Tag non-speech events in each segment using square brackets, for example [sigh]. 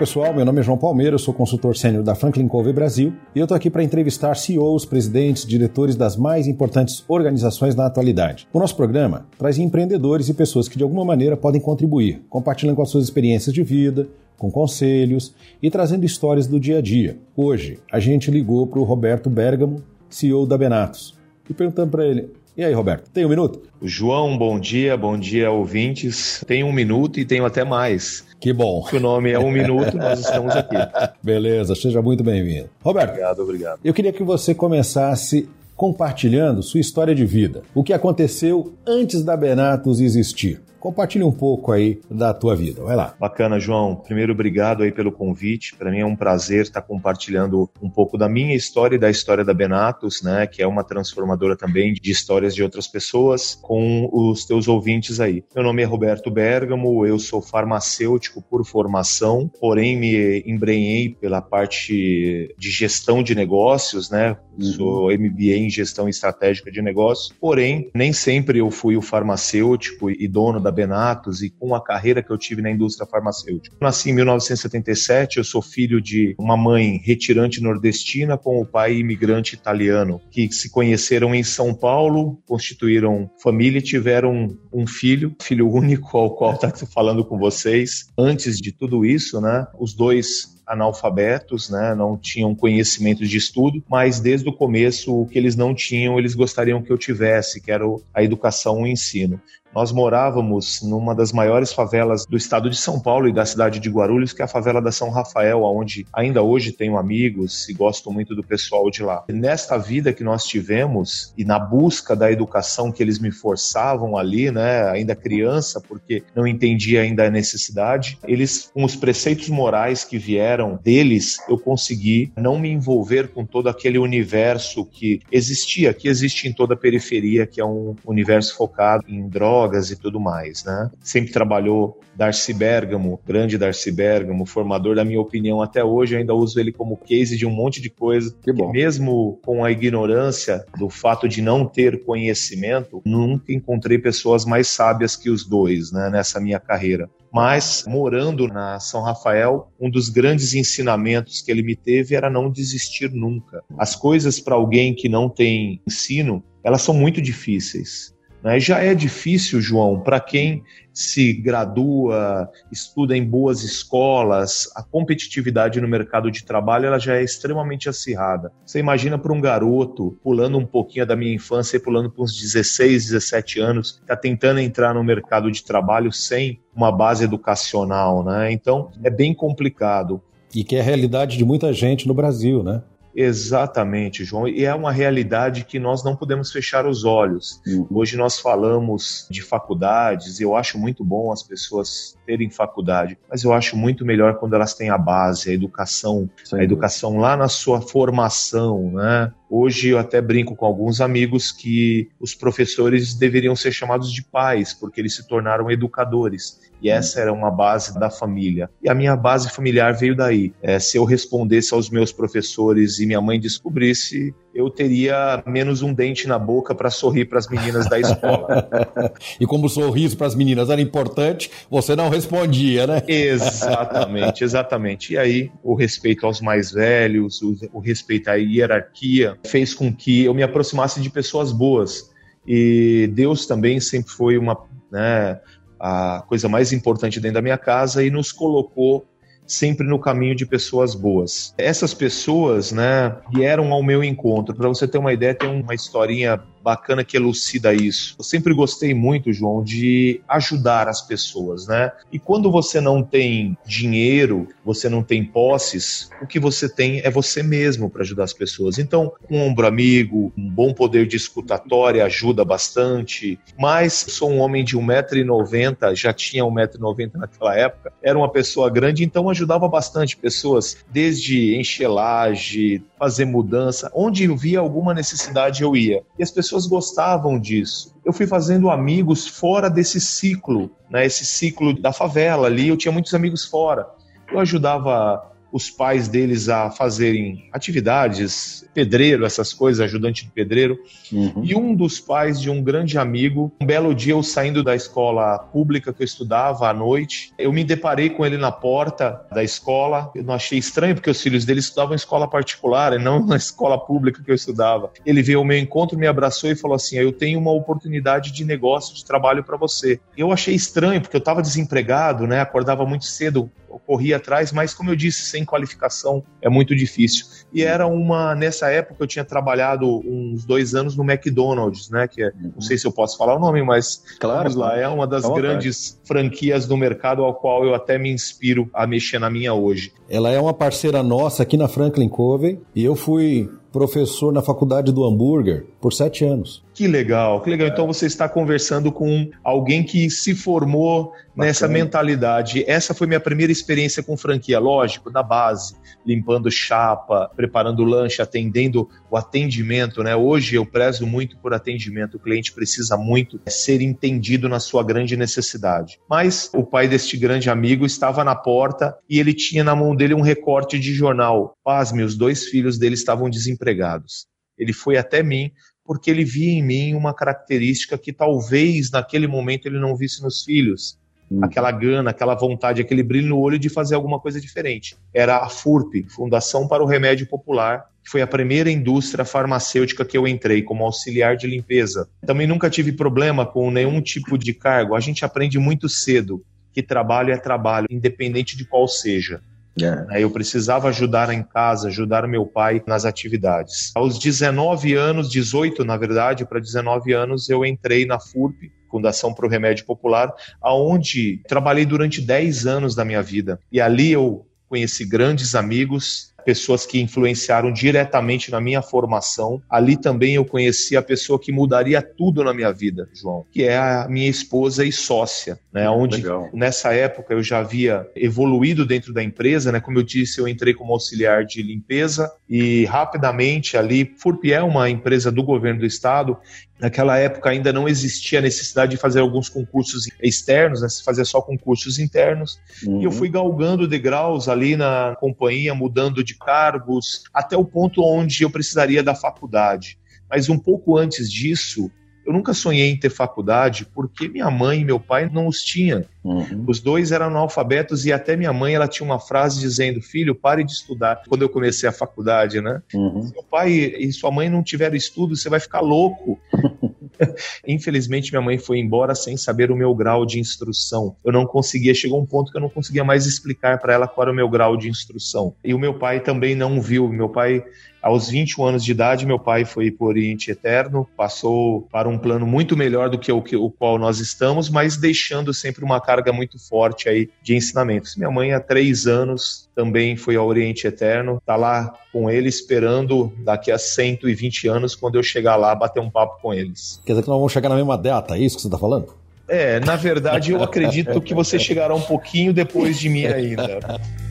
Pessoal, meu nome é João Palmeira, eu sou consultor sênior da Franklin Covey Brasil e eu estou aqui para entrevistar CEOs, presidentes, diretores das mais importantes organizações na atualidade. O nosso programa traz empreendedores e pessoas que de alguma maneira podem contribuir, compartilhando com as suas experiências de vida, com conselhos e trazendo histórias do dia a dia. Hoje a gente ligou para o Roberto Bergamo, CEO da Benatos, e perguntando para ele: e aí, Roberto, tem um minuto? João, bom dia, bom dia, ouvintes. Tem um minuto e tenho até mais. Que bom. O nome é Um Minuto, nós estamos aqui. [laughs] Beleza, seja muito bem-vindo. Roberto. Obrigado, obrigado. Eu queria que você começasse compartilhando sua história de vida. O que aconteceu antes da Benatos existir? Compartilhe um pouco aí da tua vida. Vai lá. Bacana, João. Primeiro, obrigado aí pelo convite. Para mim é um prazer estar compartilhando um pouco da minha história e da história da Benatos, né, que é uma transformadora também de histórias de outras pessoas, com os teus ouvintes aí. Meu nome é Roberto Bergamo, eu sou farmacêutico por formação, porém me embrenhei pela parte de gestão de negócios, né? Uhum. Sou MBA em gestão estratégica de negócios. Porém, nem sempre eu fui o farmacêutico e dono da da Benatos e com a carreira que eu tive na indústria farmacêutica. Nasci em 1977, eu sou filho de uma mãe retirante nordestina com o pai imigrante italiano, que se conheceram em São Paulo, constituíram família e tiveram um filho, filho único ao qual está [laughs] falando com vocês. Antes de tudo isso, né, os dois analfabetos, né, não tinham conhecimento de estudo, mas desde o começo o que eles não tinham, eles gostariam que eu tivesse, que era a educação e o ensino. Nós morávamos numa das maiores favelas do estado de São Paulo e da cidade de Guarulhos, que é a favela da São Rafael, onde ainda hoje tenho amigos e gosto muito do pessoal de lá. nesta vida que nós tivemos e na busca da educação que eles me forçavam ali, né, ainda criança, porque não entendia ainda a necessidade, eles com os preceitos morais que vieram deles, eu consegui não me envolver com todo aquele universo que existia, que existe em toda a periferia, que é um universo focado em drogas e tudo mais, né? Sempre trabalhou Darcy Bergamo, grande Darcy Bergamo, formador da minha opinião até hoje, eu ainda uso ele como case de um monte de coisa. Que bom. mesmo com a ignorância do fato de não ter conhecimento, nunca encontrei pessoas mais sábias que os dois, né, nessa minha carreira mas morando na São Rafael, um dos grandes ensinamentos que ele me teve era não desistir nunca. As coisas para alguém que não tem ensino, elas são muito difíceis. Né? Já é difícil, João, para quem se gradua, estuda em boas escolas, a competitividade no mercado de trabalho ela já é extremamente acirrada. Você imagina para um garoto pulando um pouquinho da minha infância e pulando para uns 16, 17 anos, está tentando entrar no mercado de trabalho sem uma base educacional, né? Então é bem complicado. E que é a realidade de muita gente no Brasil, né? Exatamente, João. E é uma realidade que nós não podemos fechar os olhos. Uhum. Hoje nós falamos de faculdades, e eu acho muito bom as pessoas terem faculdade, mas eu acho muito melhor quando elas têm a base, a educação, Sim. a educação lá na sua formação, né? Hoje eu até brinco com alguns amigos que os professores deveriam ser chamados de pais, porque eles se tornaram educadores. E essa era uma base da família. E a minha base familiar veio daí. É, se eu respondesse aos meus professores e minha mãe descobrisse, eu teria menos um dente na boca para sorrir para as meninas da escola. [laughs] e como o sorriso para as meninas era importante, você não respondia, né? exatamente, exatamente. E aí, o respeito aos mais velhos, o, o respeito à hierarquia, fez com que eu me aproximasse de pessoas boas. E Deus também sempre foi uma, né, a coisa mais importante dentro da minha casa e nos colocou sempre no caminho de pessoas boas. Essas pessoas, né, vieram ao meu encontro. Para você ter uma ideia, tem uma historinha bacana que elucida isso. Eu sempre gostei muito, João, de ajudar as pessoas, né? E quando você não tem dinheiro, você não tem posses, o que você tem é você mesmo para ajudar as pessoas. Então, um ombro amigo, um bom poder de escutatória ajuda bastante. Mas sou um homem de 1,90m, já tinha 1,90m naquela época, era uma pessoa grande, então ajudava bastante pessoas, desde enxelagem, fazer mudança. Onde eu via alguma necessidade, eu ia. E as pessoas gostavam disso. Eu fui fazendo amigos fora desse ciclo, né? Esse ciclo da favela ali. Eu tinha muitos amigos fora. Eu ajudava os pais deles a fazerem atividades, pedreiro, essas coisas, ajudante de pedreiro. Uhum. E um dos pais de um grande amigo, um belo dia eu saindo da escola pública que eu estudava à noite, eu me deparei com ele na porta da escola. Eu não achei estranho porque os filhos dele estudavam em escola particular e não [laughs] na escola pública que eu estudava. Ele veio ao meu encontro, me abraçou e falou assim: "Eu tenho uma oportunidade de negócio, de trabalho para você". Eu achei estranho porque eu estava desempregado, né? Acordava muito cedo, corria atrás, mas como eu disse, sem qualificação é muito difícil. E era uma nessa época eu tinha trabalhado uns dois anos no McDonald's, né? Que é, não sei se eu posso falar o nome, mas claro, lá, é uma das grandes franquias do mercado ao qual eu até me inspiro a mexer na minha hoje. Ela é uma parceira nossa aqui na Franklin Covey e eu fui professor na faculdade do hambúrguer por sete anos. Que legal, que legal. Então você está conversando com alguém que se formou Bacana. nessa mentalidade. Essa foi minha primeira experiência com franquia, lógico, da base, limpando chapa, preparando lanche, atendendo o atendimento, né? Hoje eu prezo muito por atendimento. O cliente precisa muito ser entendido na sua grande necessidade. Mas o pai deste grande amigo estava na porta e ele tinha na mão dele um recorte de jornal. Pasme, os dois filhos dele estavam desempregados. Ele foi até mim porque ele via em mim uma característica que talvez naquele momento ele não visse nos filhos. Uhum. Aquela gana, aquela vontade, aquele brilho no olho de fazer alguma coisa diferente. Era a FURP, Fundação para o Remédio Popular, que foi a primeira indústria farmacêutica que eu entrei como auxiliar de limpeza. Também nunca tive problema com nenhum tipo de cargo. A gente aprende muito cedo que trabalho é trabalho, independente de qual seja. É. Eu precisava ajudar em casa, ajudar meu pai nas atividades. Aos 19 anos, 18 na verdade, para 19 anos, eu entrei na FURP, Fundação para o Remédio Popular, aonde trabalhei durante 10 anos da minha vida. E ali eu conheci grandes amigos, pessoas que influenciaram diretamente na minha formação. Ali também eu conheci a pessoa que mudaria tudo na minha vida, João, que é a minha esposa e sócia, né? Onde Legal. nessa época eu já havia evoluído dentro da empresa, né? Como eu disse, eu entrei como auxiliar de limpeza e rapidamente ali, FURP é uma empresa do governo do estado Naquela época ainda não existia a necessidade de fazer alguns concursos externos, né? se fazia só concursos internos. Uhum. E eu uhum. fui galgando degraus ali na companhia, mudando de cargos, até o ponto onde eu precisaria da faculdade. Mas um pouco antes disso, eu nunca sonhei em ter faculdade porque minha mãe e meu pai não os tinham. Uhum. Os dois eram analfabetos e até minha mãe ela tinha uma frase dizendo: Filho, pare de estudar. Quando eu comecei a faculdade, né? Uhum. Se seu pai e sua mãe não tiveram estudo, você vai ficar louco. [laughs] [laughs] Infelizmente, minha mãe foi embora sem saber o meu grau de instrução. Eu não conseguia, chegou um ponto que eu não conseguia mais explicar para ela qual era o meu grau de instrução. E o meu pai também não viu. Meu pai aos 21 anos de idade, meu pai foi para o Oriente Eterno, passou para um plano muito melhor do que o, que o qual nós estamos, mas deixando sempre uma carga muito forte aí de ensinamentos. Minha mãe, há três anos, também foi ao Oriente Eterno, está lá com ele esperando daqui a 120 anos, quando eu chegar lá, bater um papo com eles. Quer dizer que nós vamos chegar na mesma data, é isso que você está falando? É, na verdade, eu acredito que você chegará um pouquinho depois de mim ainda. [laughs]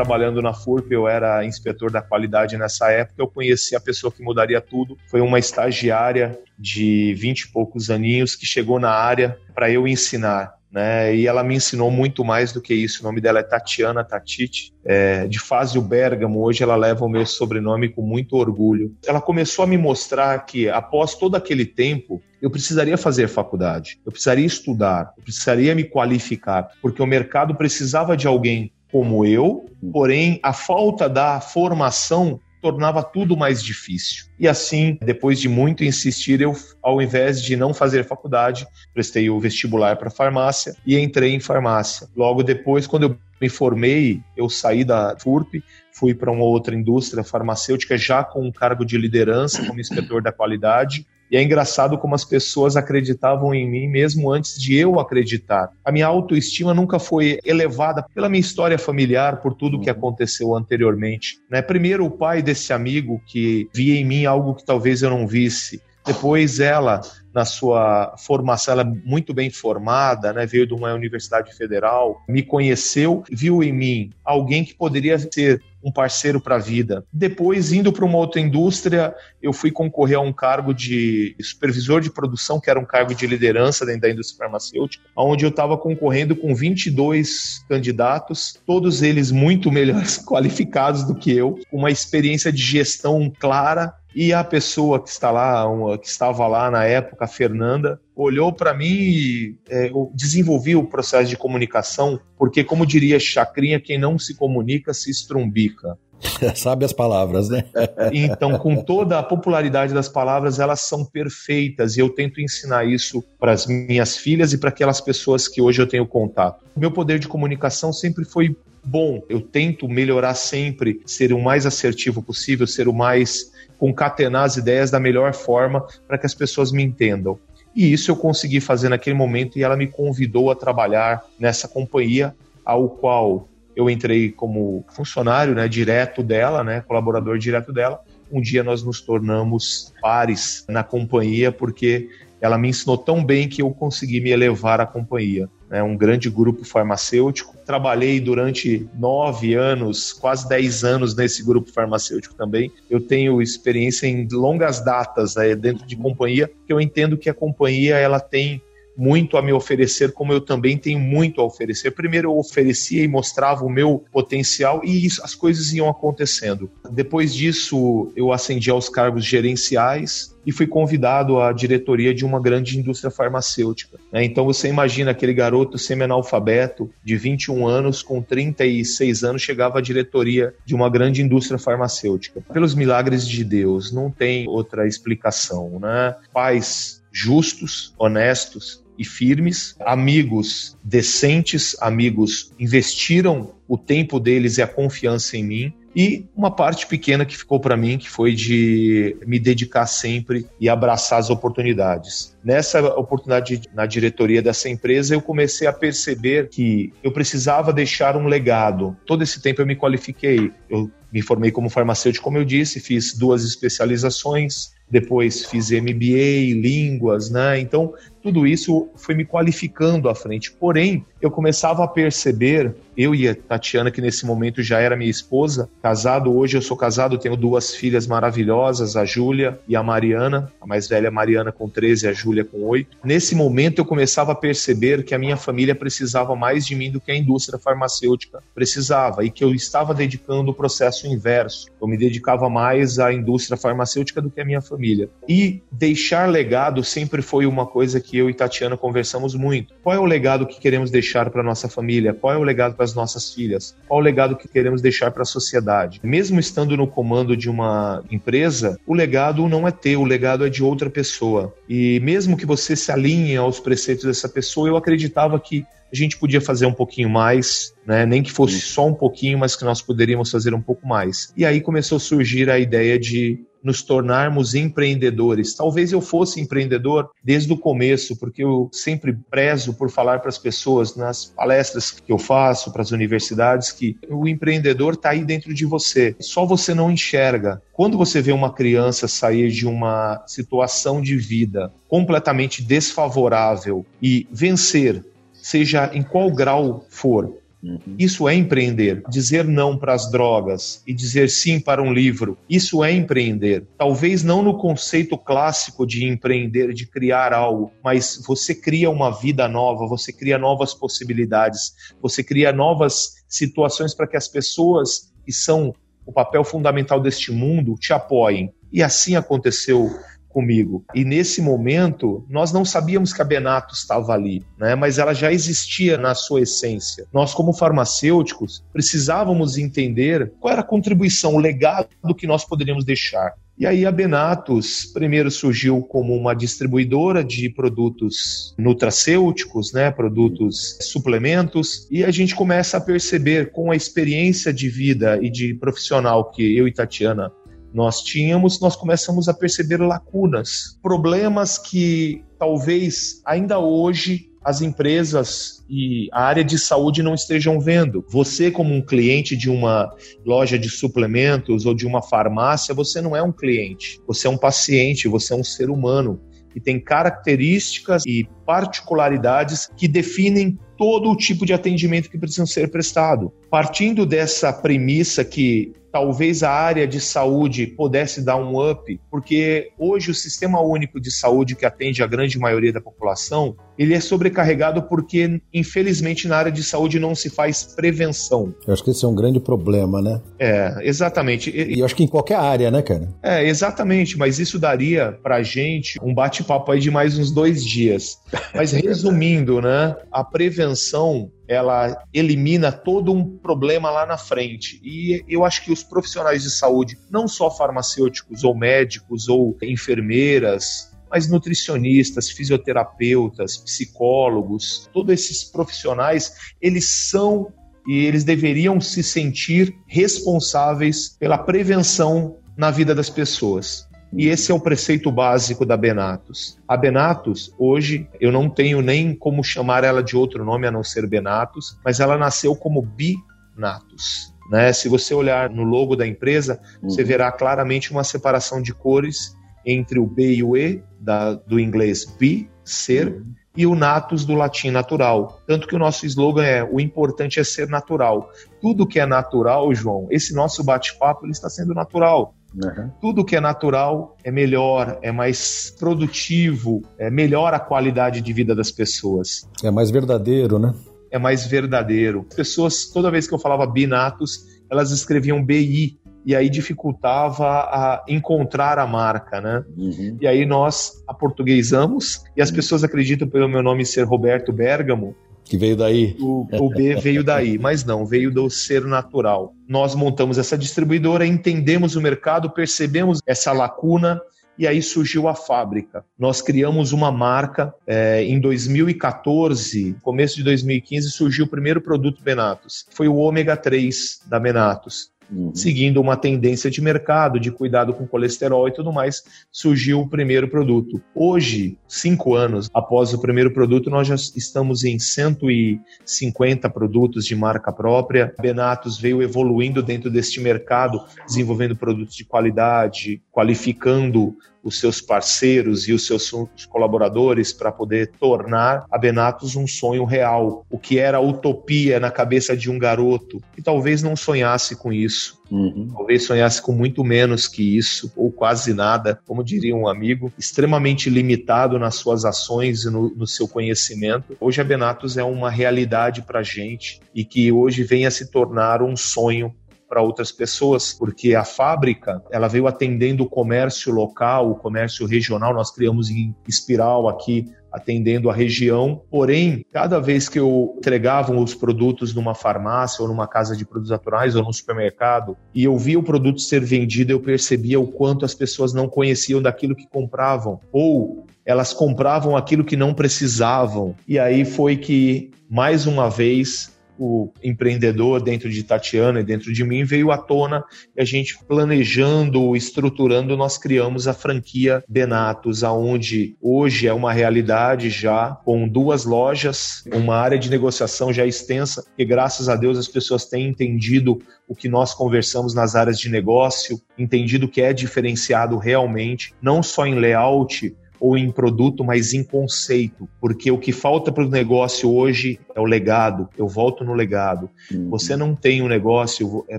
trabalhando na FURP, eu era inspetor da qualidade nessa época, eu conheci a pessoa que mudaria tudo. Foi uma estagiária de vinte e poucos aninhos que chegou na área para eu ensinar. Né? E ela me ensinou muito mais do que isso. O nome dela é Tatiana Tatiti, é, de Fázio Bergamo. Hoje ela leva o meu sobrenome com muito orgulho. Ela começou a me mostrar que, após todo aquele tempo, eu precisaria fazer faculdade, eu precisaria estudar, eu precisaria me qualificar, porque o mercado precisava de alguém como eu, porém a falta da formação tornava tudo mais difícil. E assim, depois de muito insistir, eu, ao invés de não fazer faculdade, prestei o vestibular para farmácia e entrei em farmácia. Logo depois, quando eu me formei, eu saí da FURP, fui para uma outra indústria farmacêutica já com um cargo de liderança como inspetor da qualidade e é engraçado como as pessoas acreditavam em mim mesmo antes de eu acreditar. A minha autoestima nunca foi elevada pela minha história familiar, por tudo que uhum. aconteceu anteriormente. Né? Primeiro, o pai desse amigo que via em mim algo que talvez eu não visse. Depois ela na sua formação, ela é muito bem formada, né? veio de uma universidade federal, me conheceu, viu em mim alguém que poderia ser um parceiro para a vida. Depois, indo para uma outra indústria, eu fui concorrer a um cargo de supervisor de produção, que era um cargo de liderança dentro da indústria farmacêutica, onde eu estava concorrendo com 22 candidatos, todos eles muito melhores [laughs] qualificados do que eu, com uma experiência de gestão clara, e a pessoa que está lá, uma, que estava lá na época, a Fernanda, olhou para mim e é, eu desenvolvi o processo de comunicação, porque, como diria Chacrinha, quem não se comunica se estrumbica. [laughs] Sabe as palavras, né? [laughs] então, com toda a popularidade das palavras, elas são perfeitas e eu tento ensinar isso para as minhas filhas e para aquelas pessoas que hoje eu tenho contato. O meu poder de comunicação sempre foi bom. Eu tento melhorar sempre, ser o mais assertivo possível, ser o mais concatenar as ideias da melhor forma para que as pessoas me entendam. E isso eu consegui fazer naquele momento e ela me convidou a trabalhar nessa companhia, ao qual eu entrei como funcionário, né, direto dela, né, colaborador direto dela. Um dia nós nos tornamos pares na companhia porque ela me ensinou tão bem que eu consegui me elevar à companhia né, um grande grupo farmacêutico. Trabalhei durante nove anos, quase dez anos nesse grupo farmacêutico também. Eu tenho experiência em longas datas né, dentro de companhia, que eu entendo que a companhia ela tem muito a me oferecer, como eu também tenho muito a oferecer. Primeiro eu oferecia e mostrava o meu potencial e isso, as coisas iam acontecendo. Depois disso, eu ascendi aos cargos gerenciais e fui convidado à diretoria de uma grande indústria farmacêutica. Né? Então você imagina aquele garoto semi-analfabeto de 21 anos, com 36 anos, chegava à diretoria de uma grande indústria farmacêutica. Pelos milagres de Deus, não tem outra explicação. Né? Pais justos, honestos e firmes, amigos decentes, amigos investiram o tempo deles e a confiança em mim. E uma parte pequena que ficou para mim, que foi de me dedicar sempre e abraçar as oportunidades. Nessa oportunidade na diretoria dessa empresa, eu comecei a perceber que eu precisava deixar um legado. Todo esse tempo eu me qualifiquei. Eu me formei como farmacêutico, como eu disse, fiz duas especializações, depois fiz MBA, línguas, né? Então, tudo isso foi me qualificando à frente. Porém, eu começava a perceber, eu e a Tatiana, que nesse momento já era minha esposa, casado hoje, eu sou casado, tenho duas filhas maravilhosas, a Júlia e a Mariana, a mais velha Mariana com 13 e a Júlia com 8. Nesse momento eu começava a perceber que a minha família precisava mais de mim do que a indústria farmacêutica precisava e que eu estava dedicando o processo inverso. Eu me dedicava mais à indústria farmacêutica do que a minha família. E deixar legado sempre foi uma coisa que eu e Tatiana conversamos muito. Qual é o legado que queremos deixar para nossa família? Qual é o legado para as nossas filhas? Qual é o legado que queremos deixar para a sociedade? Mesmo estando no comando de uma empresa, o legado não é teu, o legado é de outra pessoa. E mesmo que você se alinhe aos preceitos dessa pessoa, eu acreditava que a gente podia fazer um pouquinho mais, né? nem que fosse só um pouquinho, mas que nós poderíamos fazer um pouco mais. E aí começou a surgir a ideia de nos tornarmos empreendedores. Talvez eu fosse empreendedor desde o começo, porque eu sempre prezo por falar para as pessoas nas palestras que eu faço, para as universidades, que o empreendedor está aí dentro de você. Só você não enxerga. Quando você vê uma criança sair de uma situação de vida completamente desfavorável e vencer seja em qual grau for. Uhum. Isso é empreender. Dizer não para as drogas e dizer sim para um livro, isso é empreender. Talvez não no conceito clássico de empreender, de criar algo, mas você cria uma vida nova, você cria novas possibilidades, você cria novas situações para que as pessoas que são o papel fundamental deste mundo te apoiem. E assim aconteceu comigo. E nesse momento, nós não sabíamos que a Benato estava ali, né? mas ela já existia na sua essência. Nós, como farmacêuticos, precisávamos entender qual era a contribuição, o legado que nós poderíamos deixar. E aí a Benatos primeiro surgiu como uma distribuidora de produtos nutracêuticos, né, produtos suplementos, e a gente começa a perceber com a experiência de vida e de profissional que eu e Tatiana nós tínhamos, nós começamos a perceber lacunas, problemas que talvez ainda hoje as empresas e a área de saúde não estejam vendo. Você, como um cliente de uma loja de suplementos ou de uma farmácia, você não é um cliente, você é um paciente, você é um ser humano que tem características e particularidades que definem todo o tipo de atendimento que precisa ser prestado. Partindo dessa premissa que talvez a área de saúde pudesse dar um up, porque hoje o sistema único de saúde que atende a grande maioria da população, ele é sobrecarregado porque, infelizmente, na área de saúde não se faz prevenção. Eu acho que esse é um grande problema, né? É, exatamente. E, e eu acho que em qualquer área, né, cara? É, exatamente, mas isso daria pra gente um bate-papo aí de mais uns dois dias. Mas resumindo, né, a prevenção ela elimina todo um problema lá na frente. E eu acho que os profissionais de saúde, não só farmacêuticos ou médicos ou enfermeiras, mas nutricionistas, fisioterapeutas, psicólogos, todos esses profissionais, eles são e eles deveriam se sentir responsáveis pela prevenção na vida das pessoas. E esse é o preceito básico da Benatos. A Benatos, hoje, eu não tenho nem como chamar ela de outro nome a não ser Benatos, mas ela nasceu como Binatos. Né? Se você olhar no logo da empresa, uhum. você verá claramente uma separação de cores entre o B e o E, da, do inglês be, ser, uhum. e o natus do latim natural. Tanto que o nosso slogan é: o importante é ser natural. Tudo que é natural, João, esse nosso bate-papo está sendo natural. Uhum. Tudo que é natural é melhor, é mais produtivo, é melhor a qualidade de vida das pessoas. É mais verdadeiro, né? É mais verdadeiro. As pessoas, toda vez que eu falava binatos, elas escreviam BI, e aí dificultava a encontrar a marca, né? Uhum. E aí nós aportuguesamos e as pessoas acreditam pelo meu nome ser Roberto Bergamo que veio daí. O, o B veio daí, mas não, veio do ser natural. Nós montamos essa distribuidora, entendemos o mercado, percebemos essa lacuna e aí surgiu a fábrica. Nós criamos uma marca é, em 2014, começo de 2015, surgiu o primeiro produto Benatos. Foi o ômega 3 da Benatos uhum. seguindo uma tendência de mercado, de cuidado com colesterol e tudo mais, surgiu o primeiro produto. Hoje, cinco anos após o primeiro produto, nós já estamos em 150 produtos de marca própria. Benatos veio evoluindo dentro deste mercado, desenvolvendo produtos de qualidade, qualificando os seus parceiros e os seus colaboradores para poder tornar a Benatos um sonho real, o que era utopia na cabeça de um garoto que talvez não sonhasse com isso. Uhum. Talvez sonhasse com muito menos que isso, ou quase nada, como diria um amigo, extremamente limitado nas suas ações e no, no seu conhecimento. Hoje a Benatos é uma realidade para a gente e que hoje vem a se tornar um sonho para outras pessoas, porque a fábrica ela veio atendendo o comércio local, o comércio regional. Nós criamos em espiral aqui atendendo a região. Porém, cada vez que eu entregava os produtos numa farmácia ou numa casa de produtos naturais ou no supermercado e eu via o produto ser vendido, eu percebia o quanto as pessoas não conheciam daquilo que compravam ou elas compravam aquilo que não precisavam. E aí foi que mais uma vez o empreendedor dentro de Tatiana e dentro de mim veio à tona e a gente planejando, estruturando, nós criamos a franquia Benatos, aonde hoje é uma realidade já com duas lojas, uma área de negociação já extensa, que graças a Deus as pessoas têm entendido o que nós conversamos nas áreas de negócio, entendido que é diferenciado realmente, não só em layout, ou em produto, mas em conceito. Porque o que falta para o negócio hoje é o legado. Eu volto no legado. Uhum. Você não tem um negócio é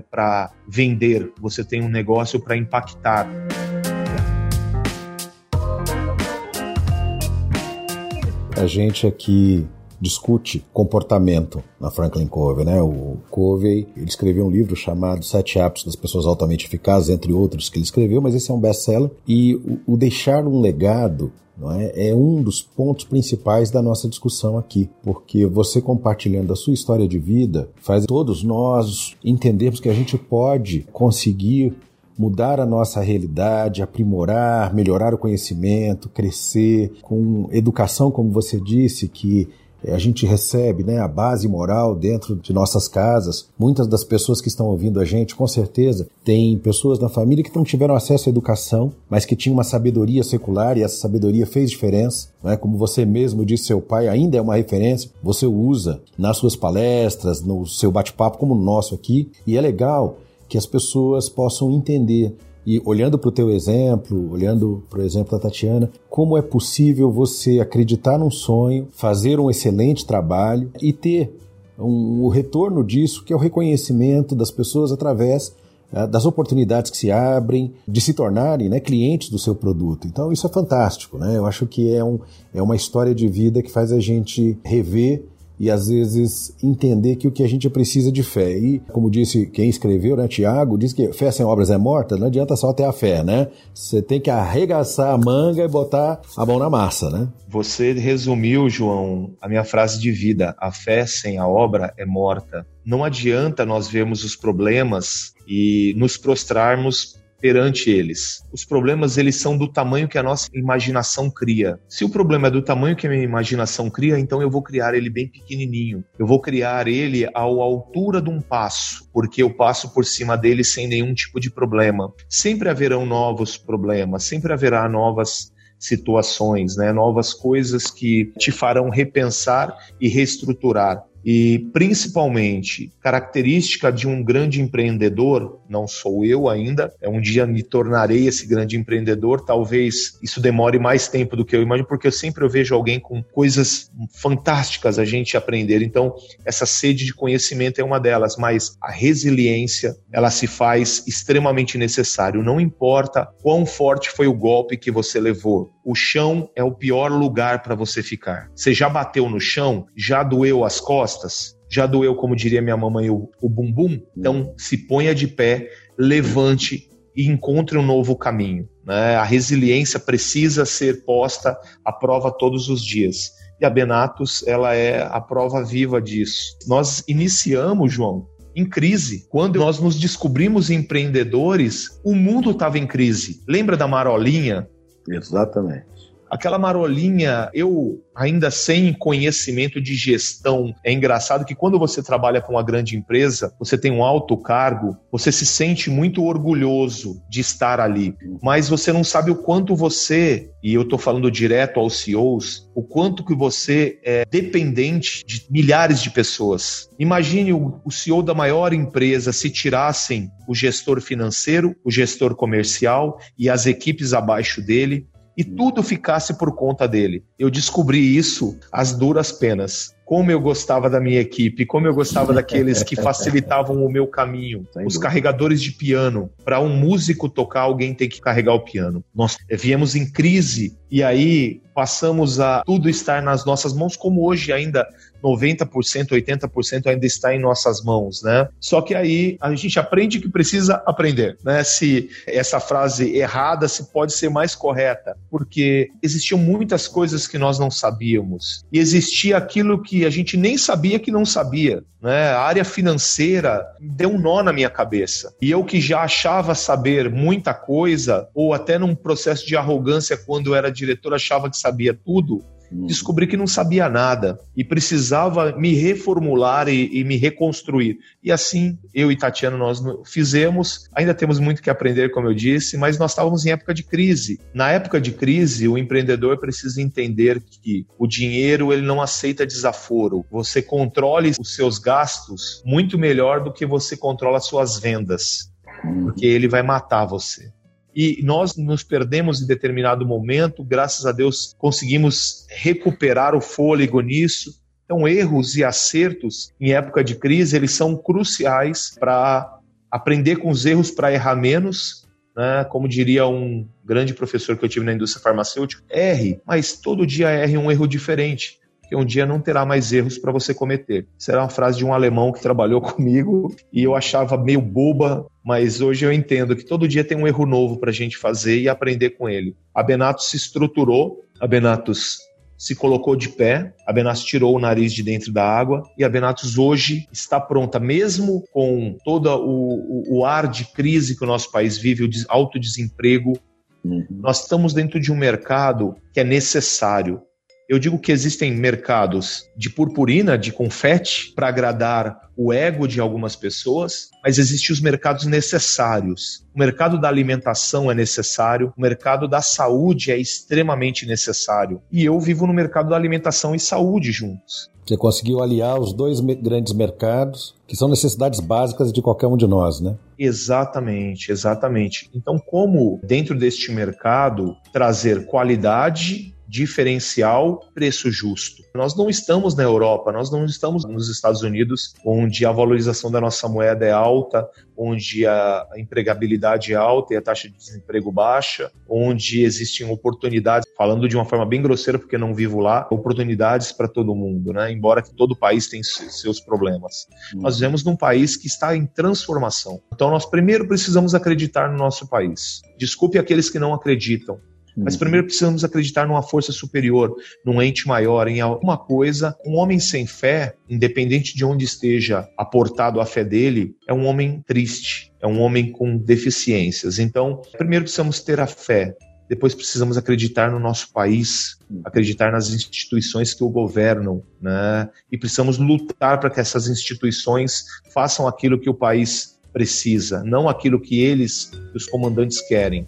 para vender, você tem um negócio para impactar. A gente aqui discute comportamento na Franklin Covey, né? O Covey, ele escreveu um livro chamado Sete Hábitos das Pessoas Altamente Eficazes, entre outros que ele escreveu, mas esse é um best-seller e o, o deixar um legado é? é um dos pontos principais da nossa discussão aqui, porque você compartilhando a sua história de vida faz todos nós entendermos que a gente pode conseguir mudar a nossa realidade, aprimorar, melhorar o conhecimento, crescer com educação, como você disse, que a gente recebe né, a base moral dentro de nossas casas. Muitas das pessoas que estão ouvindo a gente, com certeza, tem pessoas na família que não tiveram acesso à educação, mas que tinham uma sabedoria secular e essa sabedoria fez diferença. Né? Como você mesmo disse, seu pai ainda é uma referência, você usa nas suas palestras, no seu bate-papo, como o nosso aqui, e é legal que as pessoas possam entender e olhando para o teu exemplo, olhando para o exemplo da Tatiana, como é possível você acreditar num sonho, fazer um excelente trabalho e ter um, o retorno disso, que é o reconhecimento das pessoas através uh, das oportunidades que se abrem, de se tornarem né, clientes do seu produto. Então isso é fantástico, né? Eu acho que é, um, é uma história de vida que faz a gente rever e às vezes entender que o que a gente precisa de fé. E, como disse quem escreveu, né, Tiago, diz que fé sem obras é morta, não adianta só ter a fé, né? Você tem que arregaçar a manga e botar a mão na massa, né? Você resumiu, João, a minha frase de vida: a fé sem a obra é morta. Não adianta nós vermos os problemas e nos prostrarmos perante eles. Os problemas eles são do tamanho que a nossa imaginação cria. Se o problema é do tamanho que a minha imaginação cria, então eu vou criar ele bem pequenininho. Eu vou criar ele à altura de um passo, porque eu passo por cima dele sem nenhum tipo de problema. Sempre haverão novos problemas, sempre haverá novas situações, né? novas coisas que te farão repensar e reestruturar. E principalmente, característica de um grande empreendedor, não sou eu ainda, é um dia me tornarei esse grande empreendedor, talvez isso demore mais tempo do que eu imagino, porque eu sempre vejo alguém com coisas fantásticas a gente aprender. Então, essa sede de conhecimento é uma delas, mas a resiliência, ela se faz extremamente necessário, não importa quão forte foi o golpe que você levou. O chão é o pior lugar para você ficar. Você já bateu no chão, já doeu as costas, costas, já doeu, como diria minha mamãe, o, o bumbum. Então, se ponha de pé, levante e encontre um novo caminho. Né? A resiliência precisa ser posta à prova todos os dias. E a Benatos, ela é a prova viva disso. Nós iniciamos, João, em crise. Quando nós nos descobrimos empreendedores, o mundo estava em crise. Lembra da marolinha? Exatamente. Aquela marolinha, eu ainda sem conhecimento de gestão, é engraçado que quando você trabalha com uma grande empresa, você tem um alto cargo, você se sente muito orgulhoso de estar ali, mas você não sabe o quanto você, e eu estou falando direto aos CEOs, o quanto que você é dependente de milhares de pessoas. Imagine o, o CEO da maior empresa se tirassem o gestor financeiro, o gestor comercial e as equipes abaixo dele e tudo ficasse por conta dele. Eu descobri isso às duras penas. Como eu gostava da minha equipe, como eu gostava daqueles que [laughs] facilitavam o meu caminho, os carregadores de piano. Para um músico tocar, alguém tem que carregar o piano. Nós viemos em crise e aí passamos a tudo estar nas nossas mãos, como hoje ainda 90%, 80% ainda está em nossas mãos, né? Só que aí a gente aprende que precisa aprender, né? Se essa frase errada se pode ser mais correta, porque existiam muitas coisas que nós não sabíamos e existia aquilo que a gente nem sabia que não sabia, né? A área financeira deu um nó na minha cabeça. E eu que já achava saber muita coisa, ou até num processo de arrogância quando eu era diretor achava que sabia tudo. Descobri que não sabia nada e precisava me reformular e, e, me reconstruir. E assim, eu e Tatiana, nós fizemos. Ainda temos muito que aprender, como eu disse, mas nós estávamos em época de crise. Na época de crise, o empreendedor precisa entender que o dinheiro ele não aceita desaforo. Você controle os seus gastos muito melhor do que você controla as suas vendas, uhum. porque ele vai matar você e nós nos perdemos em determinado momento, graças a Deus conseguimos recuperar o fôlego nisso. Então, erros e acertos em época de crise, eles são cruciais para aprender com os erros para errar menos, né? Como diria um grande professor que eu tive na indústria farmacêutica, erre, mas todo dia erre um erro diferente que um dia não terá mais erros para você cometer. Será uma frase de um alemão que trabalhou [laughs] comigo e eu achava meio boba, mas hoje eu entendo que todo dia tem um erro novo para a gente fazer e aprender com ele. A Benatos se estruturou, a Benatos se colocou de pé, a Benatos tirou o nariz de dentro da água e a Benatos hoje está pronta, mesmo com todo o, o, o ar de crise que o nosso país vive, o alto desemprego. Uhum. Nós estamos dentro de um mercado que é necessário Eu digo que existem mercados de purpurina, de confete, para agradar o ego de algumas pessoas, mas existem os mercados necessários. O mercado da alimentação é necessário, o mercado da saúde é extremamente necessário. E eu vivo no mercado da alimentação e saúde juntos. Você conseguiu aliar os dois grandes mercados, que são necessidades básicas de qualquer um de nós, né? Exatamente, exatamente. Então, como dentro deste mercado trazer qualidade diferencial, preço justo. Nós não estamos na Europa, nós não estamos nos Estados Unidos, onde a valorização da nossa moeda é alta, onde a empregabilidade é alta e a taxa de desemprego baixa, onde existem oportunidades, falando de uma forma bem grosseira, porque não vivo lá, oportunidades para todo mundo, né? Embora que todo país tem seus problemas. Hum. Nós vivemos num país que está em transformação. Então nós primeiro precisamos acreditar no nosso país. Desculpe aqueles que não acreditam. Mas primeiro precisamos acreditar numa força superior, num ente maior, em alguma coisa. Um homem sem fé, independente de onde esteja aportado a fé dele, é um homem triste, é um homem com deficiências. Então, primeiro precisamos ter a fé, depois precisamos acreditar no nosso país, acreditar nas instituições que o governam, né? E precisamos lutar para que essas instituições façam aquilo que o país precisa, não aquilo que eles, os comandantes, querem.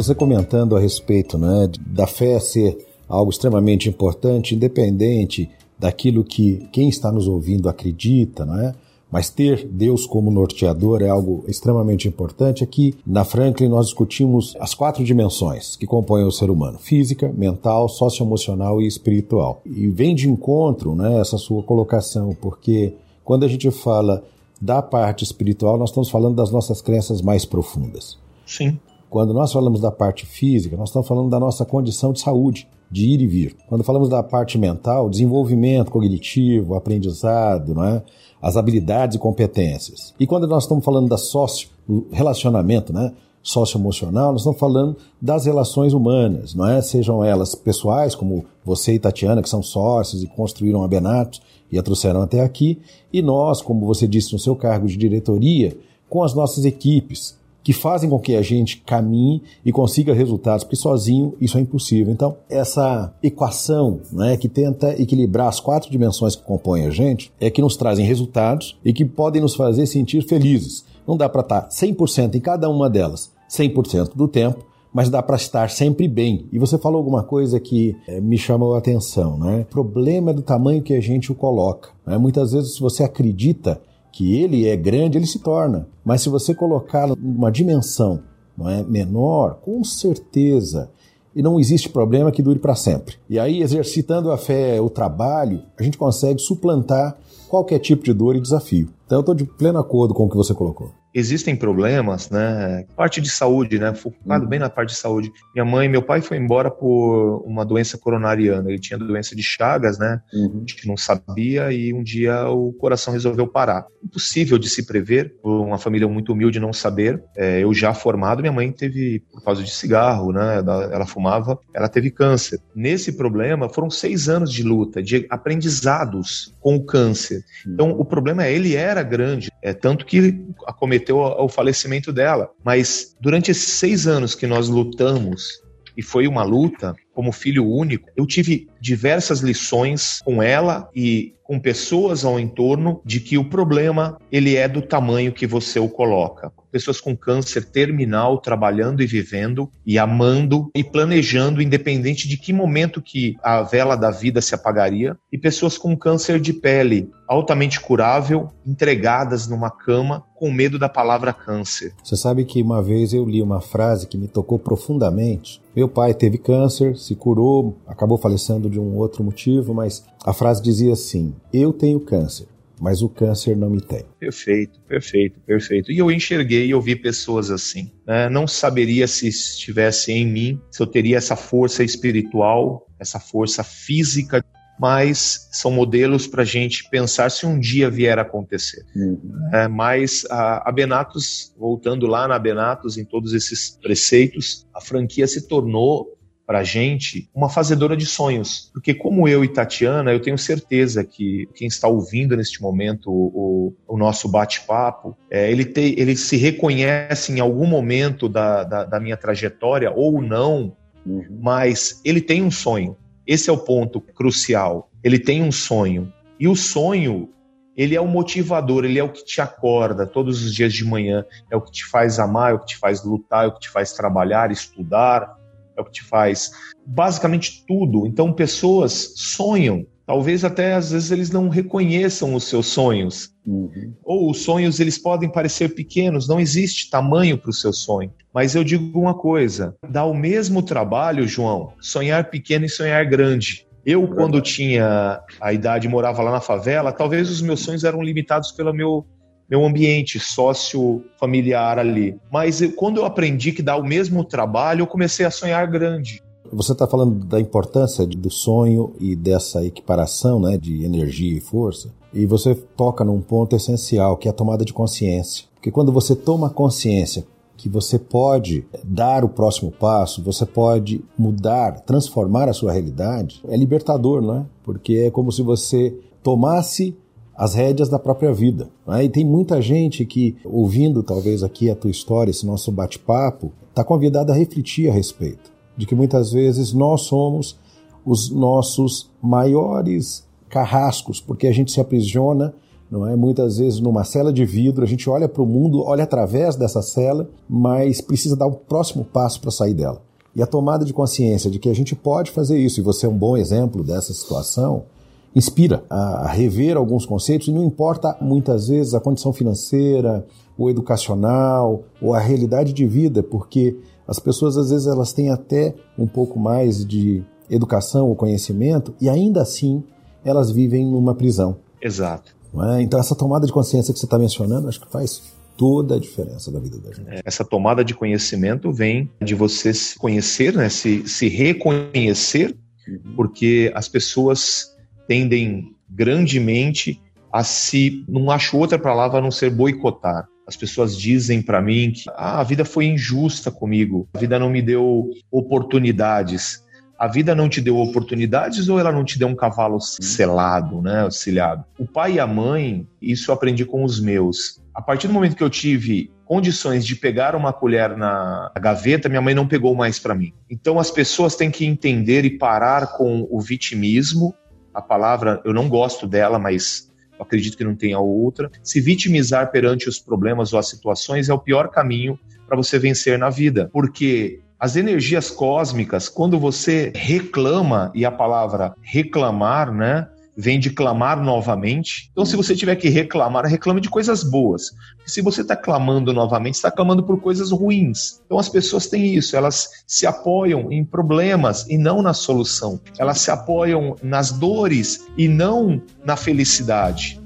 Você comentando a respeito né, da fé ser algo extremamente importante, independente daquilo que quem está nos ouvindo acredita, não é? Mas ter Deus como norteador é algo extremamente importante. Aqui na Franklin nós discutimos as quatro dimensões que compõem o ser humano: física, mental, socioemocional e espiritual. E vem de encontro, né, essa sua colocação, porque quando a gente fala da parte espiritual, nós estamos falando das nossas crenças mais profundas. Sim. Quando nós falamos da parte física, nós estamos falando da nossa condição de saúde, de ir e vir. Quando falamos da parte mental, desenvolvimento cognitivo, aprendizado, não é? as habilidades e competências. E quando nós estamos falando da sócio, relacionamento, né? socioemocional, nós estamos falando das relações humanas, não é? Sejam elas pessoais, como você e Tatiana, que são sócios e construíram a Benato e a trouxeram até aqui, e nós, como você disse no seu cargo de diretoria, com as nossas equipes, que fazem com que a gente caminhe e consiga resultados, porque sozinho isso é impossível. Então, essa equação né, que tenta equilibrar as quatro dimensões que compõem a gente é que nos trazem resultados e que podem nos fazer sentir felizes. Não dá para estar 100% em cada uma delas, 100% do tempo, mas dá para estar sempre bem. E você falou alguma coisa que é, me chamou a atenção, né? O problema é do tamanho que a gente o coloca. Né? Muitas vezes, se você acredita que ele é grande, ele se torna. Mas se você colocá-lo numa dimensão não é, menor, com certeza, e não existe problema que dure para sempre. E aí, exercitando a fé, o trabalho, a gente consegue suplantar qualquer tipo de dor e desafio. Então, eu estou de pleno acordo com o que você colocou existem problemas, né? Parte de saúde, né? Focado uhum. bem na parte de saúde. Minha mãe, meu pai foi embora por uma doença coronariana. Ele tinha doença de Chagas, né? Uhum. A gente não sabia e um dia o coração resolveu parar. Impossível de se prever, uma família muito humilde não saber. É, eu já formado, minha mãe teve, por causa de cigarro, né? Ela, ela fumava, ela teve câncer. Nesse problema, foram seis anos de luta, de aprendizados com o câncer. Uhum. Então, o problema é, ele era grande, é tanto que acometeu remeteu ao falecimento dela. Mas durante esses seis anos que nós lutamos, e foi uma luta, como filho único, eu tive diversas lições com ela e com pessoas ao entorno de que o problema ele é do tamanho que você o coloca. Pessoas com câncer terminal trabalhando e vivendo e amando e planejando independente de que momento que a vela da vida se apagaria e pessoas com câncer de pele altamente curável, entregadas numa cama com medo da palavra câncer. Você sabe que uma vez eu li uma frase que me tocou profundamente. Meu pai teve câncer, se curou, acabou falecendo de um outro motivo, mas a frase dizia assim: Eu tenho câncer, mas o câncer não me tem. Perfeito, perfeito, perfeito. E eu enxerguei e eu vi pessoas assim. Né? Não saberia se estivesse em mim, se eu teria essa força espiritual, essa força física mas são modelos para a gente pensar se um dia vier a acontecer. Uhum. É, mas a, a, Benatos, voltando lá na Benatos, em todos esses preceitos, a franquia se tornou para gente uma fazedora de sonhos. Porque, como eu e Tatiana, eu tenho certeza que quem está ouvindo neste momento o, o nosso bate-papo, é, ele, ele se reconhece em algum momento da, da, da minha trajetória ou não, uhum. mas ele tem um sonho. Esse é o ponto crucial. Ele tem um sonho. E o sonho ele é o motivador, ele é o que te acorda todos os dias de manhã, é o que te faz amar, é o que te faz lutar, é o que te faz trabalhar, estudar, é o que te faz basicamente tudo. Então, pessoas sonham, talvez até às vezes eles não reconheçam os seus sonhos. Uhum. Ou os sonhos eles podem parecer pequenos, não existe tamanho para o seu sonho. Mas eu digo uma coisa: dá o mesmo trabalho, João, sonhar pequeno e sonhar grande. Eu, quando tinha a idade morava lá na favela, talvez os meus sonhos eram limitados pelo meu, meu ambiente sócio-familiar ali. Mas eu, quando eu aprendi que dá o mesmo trabalho, eu comecei a sonhar grande. Você está falando da importância do sonho e dessa equiparação né, de energia e força, e você toca num ponto essencial, que é a tomada de consciência. Porque quando você toma consciência que você pode dar o próximo passo, você pode mudar, transformar a sua realidade, é libertador, não é? Porque é como se você tomasse as rédeas da própria vida. É? E tem muita gente que, ouvindo talvez aqui a tua história, esse nosso bate-papo, está convidada a refletir a respeito de que muitas vezes nós somos os nossos maiores carrascos, porque a gente se aprisiona não é? Muitas vezes numa cela de vidro, a gente olha para o mundo, olha através dessa cela, mas precisa dar o um próximo passo para sair dela. E a tomada de consciência de que a gente pode fazer isso, e você é um bom exemplo dessa situação, inspira a rever alguns conceitos, e não importa muitas vezes a condição financeira, ou educacional, ou a realidade de vida, porque as pessoas às vezes elas têm até um pouco mais de educação ou conhecimento, e ainda assim elas vivem numa prisão. Exato. É? Então, essa tomada de consciência que você está mencionando, acho que faz toda a diferença da vida da gente. É, essa tomada de conhecimento vem de você se conhecer, né? se, se reconhecer, uhum. porque as pessoas tendem grandemente a se. Não acho outra palavra a não ser boicotar. As pessoas dizem para mim que ah, a vida foi injusta comigo, a vida não me deu oportunidades a vida não te deu oportunidades ou ela não te deu um cavalo selado, né, auxiliado? O pai e a mãe, isso eu aprendi com os meus. A partir do momento que eu tive condições de pegar uma colher na gaveta, minha mãe não pegou mais para mim. Então as pessoas têm que entender e parar com o vitimismo. A palavra eu não gosto dela, mas acredito que não tenha outra. Se vitimizar perante os problemas ou as situações é o pior caminho para você vencer na vida, porque as energias cósmicas, quando você reclama, e a palavra reclamar, né? Vem de clamar novamente. Então, se você tiver que reclamar, reclame de coisas boas. se você está clamando novamente, está clamando por coisas ruins. Então, as pessoas têm isso, elas se apoiam em problemas e não na solução. Elas se apoiam nas dores e não na felicidade.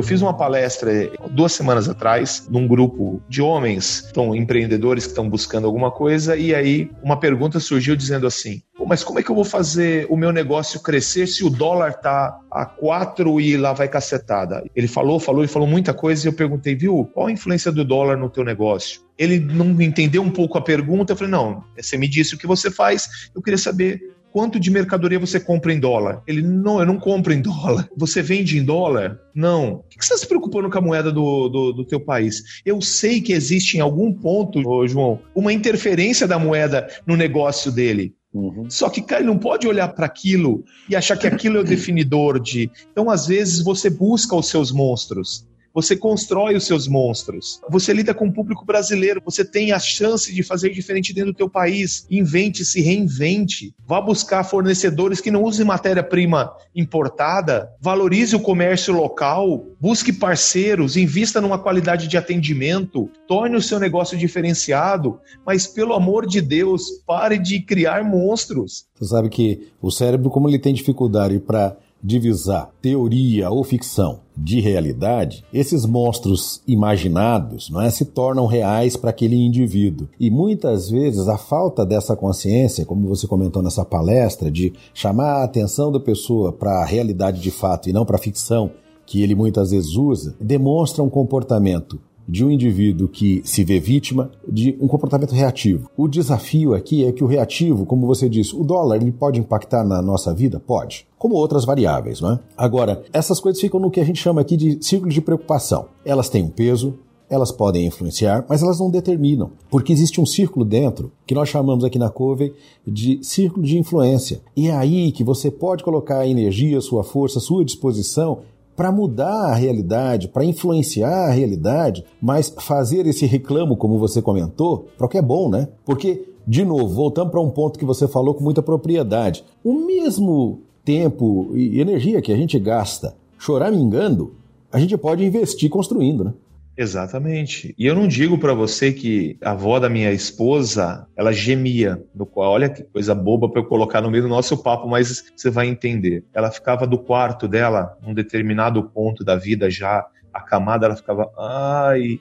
Eu fiz uma palestra duas semanas atrás num grupo de homens, então empreendedores que estão buscando alguma coisa, e aí uma pergunta surgiu dizendo assim: mas como é que eu vou fazer o meu negócio crescer se o dólar tá a quatro e lá vai cacetada? Ele falou, falou e falou muita coisa e eu perguntei, viu, qual a influência do dólar no teu negócio? Ele não entendeu um pouco a pergunta, eu falei, não, você me disse o que você faz, eu queria saber quanto de mercadoria você compra em dólar? Ele, não, eu não compro em dólar. [laughs] Você vende em dólar? Não. Por que você está se preocupando com a moeda do, do, do, teu país? Eu sei que existe em algum ponto, João, uma interferência da moeda no negócio dele. Uhum. Só que, cara, ele não pode olhar para aquilo e achar que aquilo é o [laughs] definidor de. Então, às vezes, você busca os seus monstros. Você constrói os seus monstros. Você lida com o público brasileiro. Você tem a chance de fazer diferente dentro do teu país. Invente, se reinvente. Vá buscar fornecedores que não usem matéria-prima importada. Valorize o comércio local. Busque parceiros. Invista numa qualidade de atendimento. Torne o seu negócio diferenciado. Mas, pelo amor de Deus, pare de criar monstros. Você sabe que o cérebro, como ele tem dificuldade para divisar teoria ou ficção de realidade, esses monstros imaginados não é, se tornam reais para aquele indivíduo. E muitas vezes a falta dessa consciência, como você comentou nessa palestra, de chamar a atenção da pessoa para a realidade de fato e não para a ficção que ele muitas vezes usa, demonstra um comportamento de um indivíduo que se vê vítima de um comportamento reativo. O desafio aqui é que o reativo, como você disse, o dólar ele pode impactar na nossa vida? Pode. Como outras variáveis, não é? Agora, essas coisas ficam no que a gente chama aqui de círculo de preocupação. Elas têm um peso, elas podem influenciar, mas elas não determinam, porque existe um círculo dentro que nós chamamos aqui na Covey de círculo de influência. E é aí que você pode colocar a energia, sua força, sua disposição para mudar a realidade, para influenciar a realidade, mas fazer esse reclamo, como você comentou, para o que é bom, né? Porque, de novo, voltando para um ponto que você falou com muita propriedade, o mesmo tempo e energia que a gente gasta choramingando, a gente pode investir construindo, né? Exatamente. E eu não digo para você que a avó da minha esposa, ela gemia no qual, olha que coisa boba para eu colocar no meio do nosso papo, mas você vai entender. Ela ficava do quarto dela, num determinado ponto da vida já acamada, ela ficava, ai,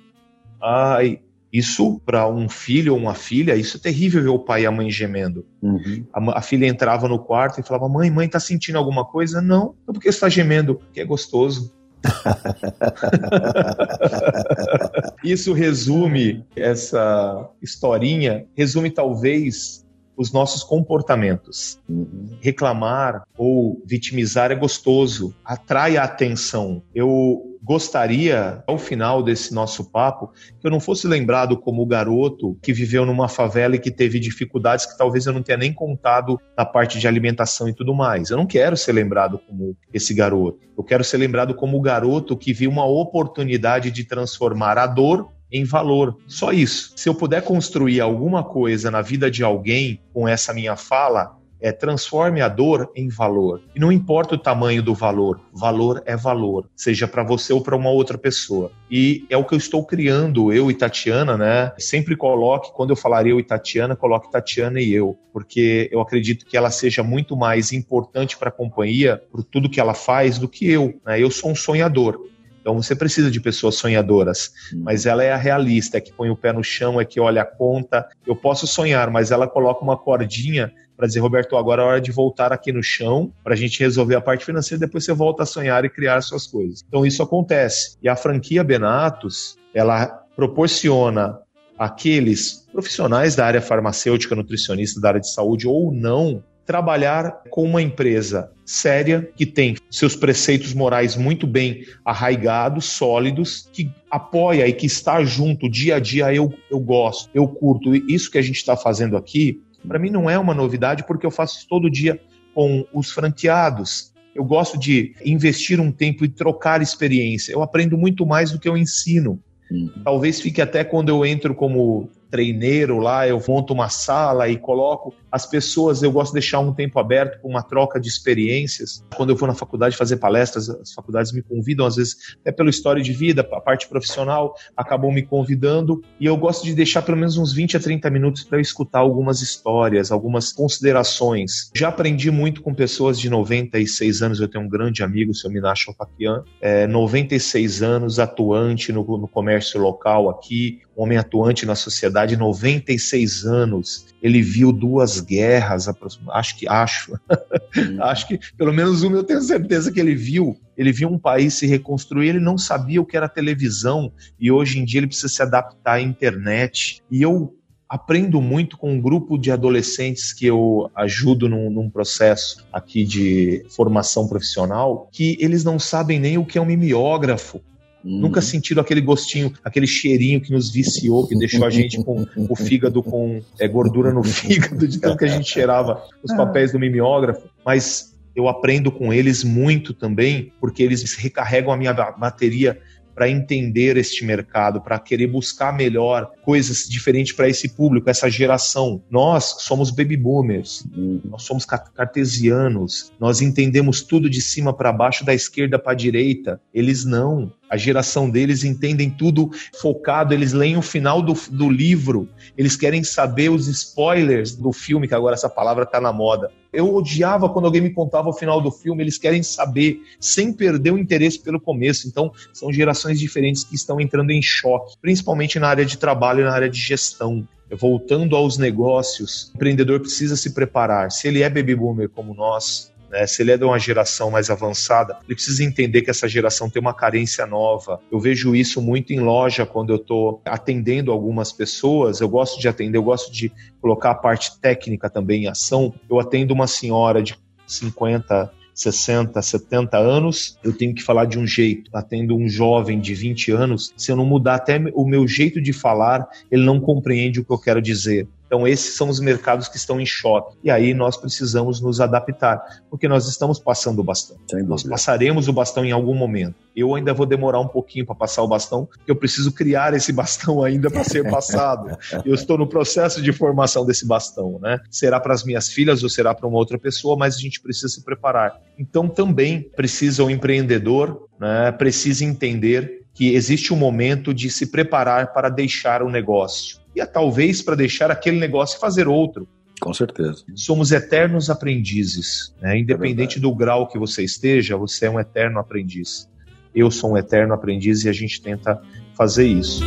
ai. Isso para um filho ou uma filha, isso é terrível ver o pai e a mãe gemendo. Uhum. A, a, filha entrava no quarto e falava: Mãe, mãe, tá sentindo alguma coisa? Não. Então por que você está gemendo? Porque é gostoso. [laughs] Isso resume essa historinha, resume talvez os nossos comportamentos. Uhum. Reclamar ou vitimizar é gostoso, atrai a atenção. Eu gostaria, ao final desse nosso papo, que eu não fosse lembrado como o garoto que viveu numa favela e que teve dificuldades que talvez eu não tenha nem contado na parte de alimentação e tudo mais. Eu não quero ser lembrado como esse garoto. Eu quero ser lembrado como o garoto que viu uma oportunidade de transformar a dor em valor. Só isso. Se eu puder construir alguma coisa na vida de alguém com essa minha fala, é, transforme a dor em valor. E não importa o tamanho do valor, valor é valor, seja para você ou para uma outra pessoa. E é o que eu estou criando, eu e Tatiana, né? Sempre coloque, quando eu falar eu e Tatiana, coloque Tatiana e eu, porque eu acredito que ela seja muito mais importante para a companhia, por tudo que ela faz, do que eu. Né? Eu sou um sonhador. Então você precisa de pessoas sonhadoras, hum. mas ela é a realista, é que põe o pé no chão, é que olha a conta. Eu posso sonhar, mas ela coloca uma cordinha para dizer, Roberto, agora é hora de voltar aqui no chão para a gente resolver a parte financeira, depois você volta a sonhar e criar suas coisas. Então isso acontece. E a franquia Benatos, ela proporciona aqueles profissionais da área farmacêutica, nutricionista, da área de saúde ou não, trabalhar com uma empresa séria, que tem seus preceitos morais muito bem arraigados, sólidos, que apoia e que está junto dia a dia. Eu, eu gosto, eu curto. Isso que a gente está fazendo aqui, para mim não é uma novidade, porque eu faço isso todo dia com os franqueados. Eu gosto de investir um tempo e trocar experiência. Eu aprendo muito mais do que eu ensino. Uhum. Talvez fique até quando eu entro como treineiro lá, eu monto uma sala e coloco as pessoas, eu gosto de deixar um tempo aberto para uma troca de experiências. Quando eu vou na faculdade fazer palestras, as faculdades me convidam, às vezes, até pela história de vida, a parte profissional, acabam me convidando, e eu gosto de deixar pelo menos uns 20 a 30 minutos para escutar algumas histórias, algumas considerações. Já aprendi muito com pessoas de 96 anos, eu tenho um grande amigo, o seu Minacho Fakian, é, 96 anos, atuante no, no comércio local aqui, um homem atuante na sociedade, 96 anos. Ele viu duas guerras, acho que acho, hum. [laughs] acho que pelo menos uma eu tenho certeza que ele viu. Ele viu um país se reconstruir, ele não sabia o que era televisão e hoje em dia ele precisa se adaptar à internet. E eu aprendo muito com um grupo de adolescentes que eu ajudo num, num, processo aqui de formação profissional, que eles não sabem nem o que é um mimeógrafo. Nunca sentiram aquele gostinho, aquele cheirinho que nos viciou, que deixou a gente com o fígado com é, gordura no [laughs] fígado, de tanto que a gente cheirava os papéis do mimeógrafo. Mas eu aprendo com eles muito também, porque eles recarregam a minha bateria para entender este mercado, para querer buscar melhor coisas diferentes para esse público, essa geração. Nós somos baby boomers, nós somos cartesianos, nós entendemos tudo de cima para baixo, da esquerda para a direita. Eles não. A geração deles entendem tudo focado, eles leem o final do, do livro, eles querem saber os spoilers do filme, que agora essa palavra está na moda. Eu odiava quando alguém me contava o final do filme, eles querem saber, sem perder o interesse pelo começo. Então, são gerações diferentes que estão entrando em choque, principalmente na área de trabalho e na área de gestão voltando aos negócios, o empreendedor precisa se preparar. Se ele é baby boomer como nós, né, se ele é de uma geração mais avançada, ele precisa entender que essa geração tem uma carência nova. Eu vejo isso muito em loja quando eu estou atendendo algumas pessoas. Eu gosto de atender, eu gosto de colocar a parte técnica também em ação. Eu atendo uma senhora de 50, 60, 70 anos, eu tenho que falar de um jeito. Atendo um jovem de 20 anos, se eu não mudar até o meu jeito de falar, ele não compreende o que eu quero dizer. Então, esses são os mercados que estão em choque. E aí nós precisamos nos adaptar, porque nós estamos passando o bastão. Nós passaremos o bastão em algum momento. Eu ainda vou demorar um pouquinho para passar o bastão, porque eu preciso criar esse bastão ainda para ser passado. [laughs] eu estou no processo de formação desse bastão, né? Será para as minhas filhas ou será para uma outra pessoa, mas a gente precisa se preparar. Então, também precisa o empreendedor, né, precisa entender que existe um momento de se preparar para deixar o negócio e talvez para deixar aquele negócio e fazer outro. Com certeza. Somos eternos aprendizes. Né? Independente é do grau que você esteja, você é um eterno aprendiz. Eu sou um eterno aprendiz e a gente tenta fazer isso.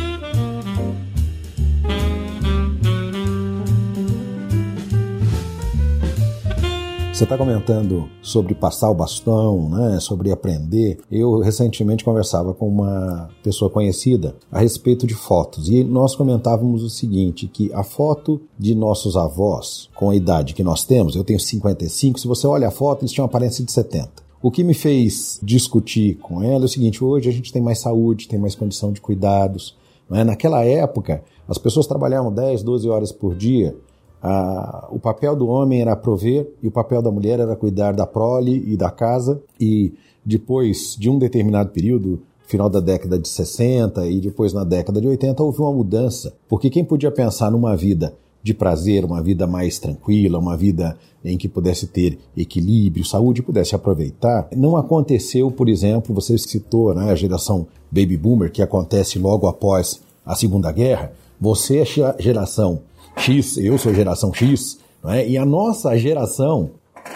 Você está comentando sobre passar o bastão, né, sobre aprender. Eu recentemente conversava com uma pessoa conhecida a respeito de fotos e nós comentávamos o seguinte, que a foto de nossos avós, com a idade que nós temos, eu tenho 55, se você olha a foto, eles tinham aparência de 70. O que me fez discutir com ela é o seguinte: hoje a gente tem mais saúde, tem mais condição de cuidados. Né? Naquela época, as pessoas trabalhavam 10, 12 horas por dia ah, o papel do homem era prover e o papel da mulher era cuidar da prole e da casa. E depois de um determinado período, final da década de 60 e depois na década de 80, houve uma mudança. Porque quem podia pensar numa vida de prazer, uma vida mais tranquila, uma vida em que pudesse ter equilíbrio, saúde, pudesse aproveitar. Não aconteceu, por exemplo, você citou né, a geração baby boomer, que acontece logo após a Segunda Guerra. Você é a geração X, eu sou geração X, é? e a nossa geração,